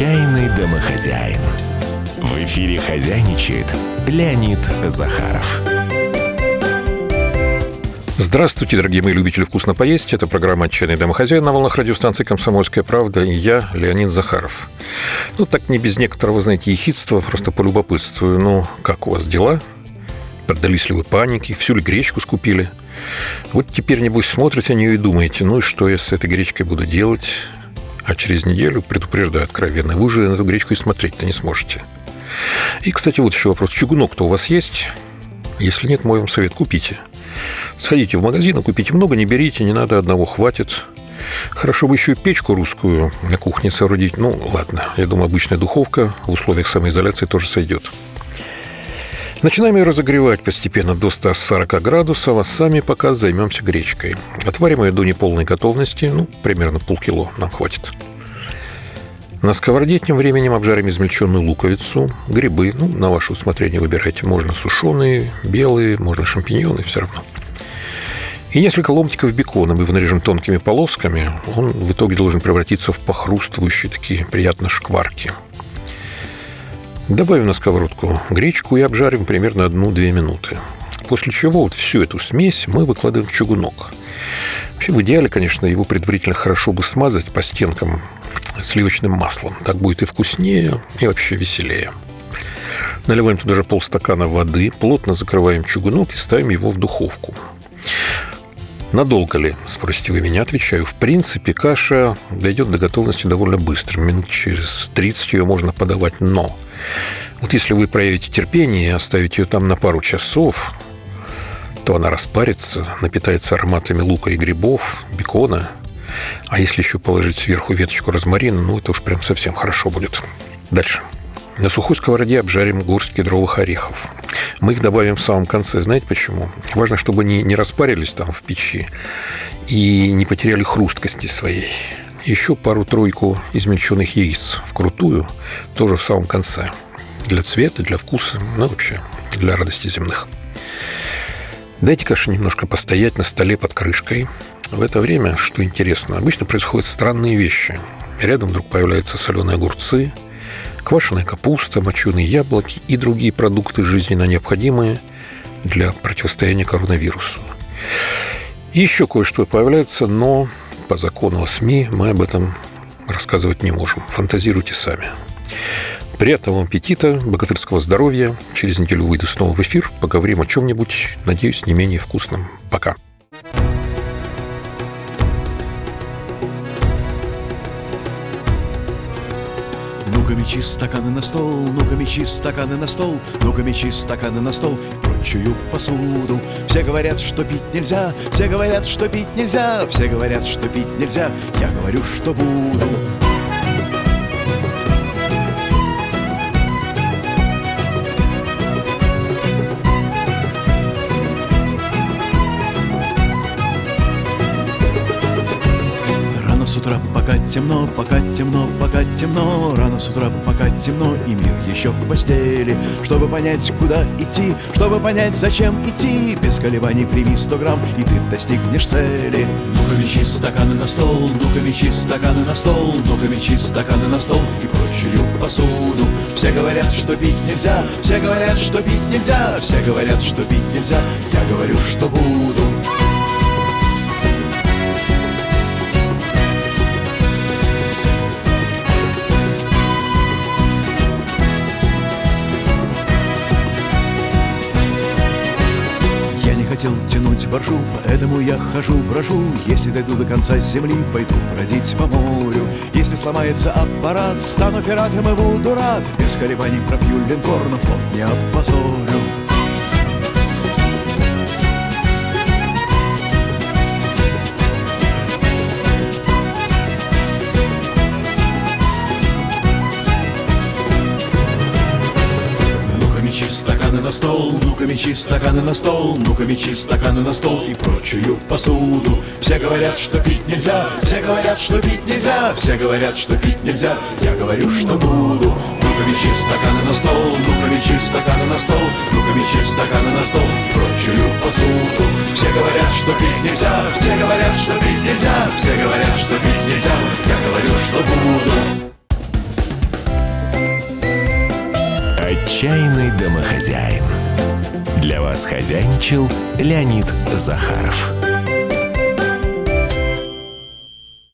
Отчаянный домохозяин. В эфире хозяйничает Леонид Захаров. Здравствуйте, дорогие мои любители вкусно поесть. Это программа «Отчаянный домохозяин» на волнах радиостанции «Комсомольская правда» и я, Леонид Захаров. Ну, так не без некоторого, знаете, ехидства, просто полюбопытствую. Ну, как у вас дела? Поддались ли вы панике? Всю ли гречку скупили? Вот теперь, небось, смотрите на нее и думаете, ну и что я с этой гречкой буду делать? А через неделю, предупреждаю откровенно, вы уже на эту гречку и смотреть-то не сможете. И, кстати, вот еще вопрос. Чугунок-то у вас есть? Если нет, мой вам совет – купите. Сходите в магазин, и купите много, не берите, не надо, одного хватит. Хорошо бы еще и печку русскую на кухне соорудить. Ну, ладно, я думаю, обычная духовка в условиях самоизоляции тоже сойдет. Начинаем ее разогревать постепенно до 140 градусов, а сами пока займемся гречкой. Отварим ее до неполной готовности, ну, примерно полкило нам хватит. На сковороде тем временем обжарим измельченную луковицу, грибы, ну, на ваше усмотрение выбирайте. Можно сушеные, белые, можно шампиньоны, все равно. И несколько ломтиков бекона мы нарежем тонкими полосками. Он в итоге должен превратиться в похрустывающие такие приятно шкварки – Добавим на сковородку гречку и обжарим примерно 1-2 минуты. После чего вот всю эту смесь мы выкладываем в чугунок. Вообще, в идеале, конечно, его предварительно хорошо бы смазать по стенкам сливочным маслом. Так будет и вкуснее, и вообще веселее. Наливаем туда же полстакана воды, плотно закрываем чугунок и ставим его в духовку. Надолго ли, спросите вы меня, отвечаю. В принципе, каша дойдет до готовности довольно быстро. Минут через 30 ее можно подавать, но вот если вы проявите терпение и оставите ее там на пару часов, то она распарится, напитается ароматами лука и грибов, бекона. А если еще положить сверху веточку розмарина, ну, это уж прям совсем хорошо будет. Дальше. На сухой сковороде обжарим горсть кедровых орехов. Мы их добавим в самом конце. Знаете почему? Важно, чтобы они не распарились там в печи и не потеряли хрусткости своей. Еще пару-тройку измельченных яиц вкрутую, тоже в самом конце. Для цвета, для вкуса, ну вообще для радости земных. Дайте каше немножко постоять на столе под крышкой. В это время, что интересно, обычно происходят странные вещи. Рядом вдруг появляются соленые огурцы – квашеная капуста, моченые яблоки и другие продукты жизненно необходимые для противостояния коронавирусу. Еще кое-что появляется, но по закону о СМИ мы об этом рассказывать не можем. Фантазируйте сами. Приятного аппетита, богатырского здоровья. Через неделю выйду снова в эфир. Поговорим о чем-нибудь, надеюсь, не менее вкусном. Пока. Ну-ка мечи стаканы на стол, ну-ка мечи стаканы на стол, ну-ка мечи стаканы на стол, прочую посуду. Все говорят, что пить нельзя, все говорят, что пить нельзя, все говорят, что пить нельзя, я говорю, что буду. Утра, пока темно, пока темно, пока темно. Рано с утра, пока темно, и мир еще в постели. Чтобы понять, куда идти, чтобы понять, зачем идти. Без колебаний прими сто грамм, и ты достигнешь цели. Ну-ка мечи стаканы на стол, ну-ка мечи стаканы на стол. Ну-ка мечи стаканы на стол и прочую посуду. Все говорят, что пить нельзя, все говорят, что пить нельзя Все говорят, что пить нельзя, я говорю, что буду хотел тянуть боржу, поэтому я хожу, брожу. Если дойду до конца земли, пойду бродить по морю. Если сломается аппарат, стану пиратом и буду рад. Без колебаний пропью линкор, но флот не опозорю. Стаканы на стол, ну-ка мечи стаканы на стол, ну-ка мечи стаканы на стол и прочую посуду. Все говорят, что пить нельзя, все говорят, что пить нельзя, все говорят, что пить нельзя, я говорю, что буду. Ну-ка мечи стаканы на стол, ну-ка мечи стаканы на стол, ну-ка мечи стаканы на стол и прочую посуду. Все говорят, что пить нельзя, все говорят, что пить нельзя, Отчаянный домохозяин. Для вас хозяйничал Леонид Захаров.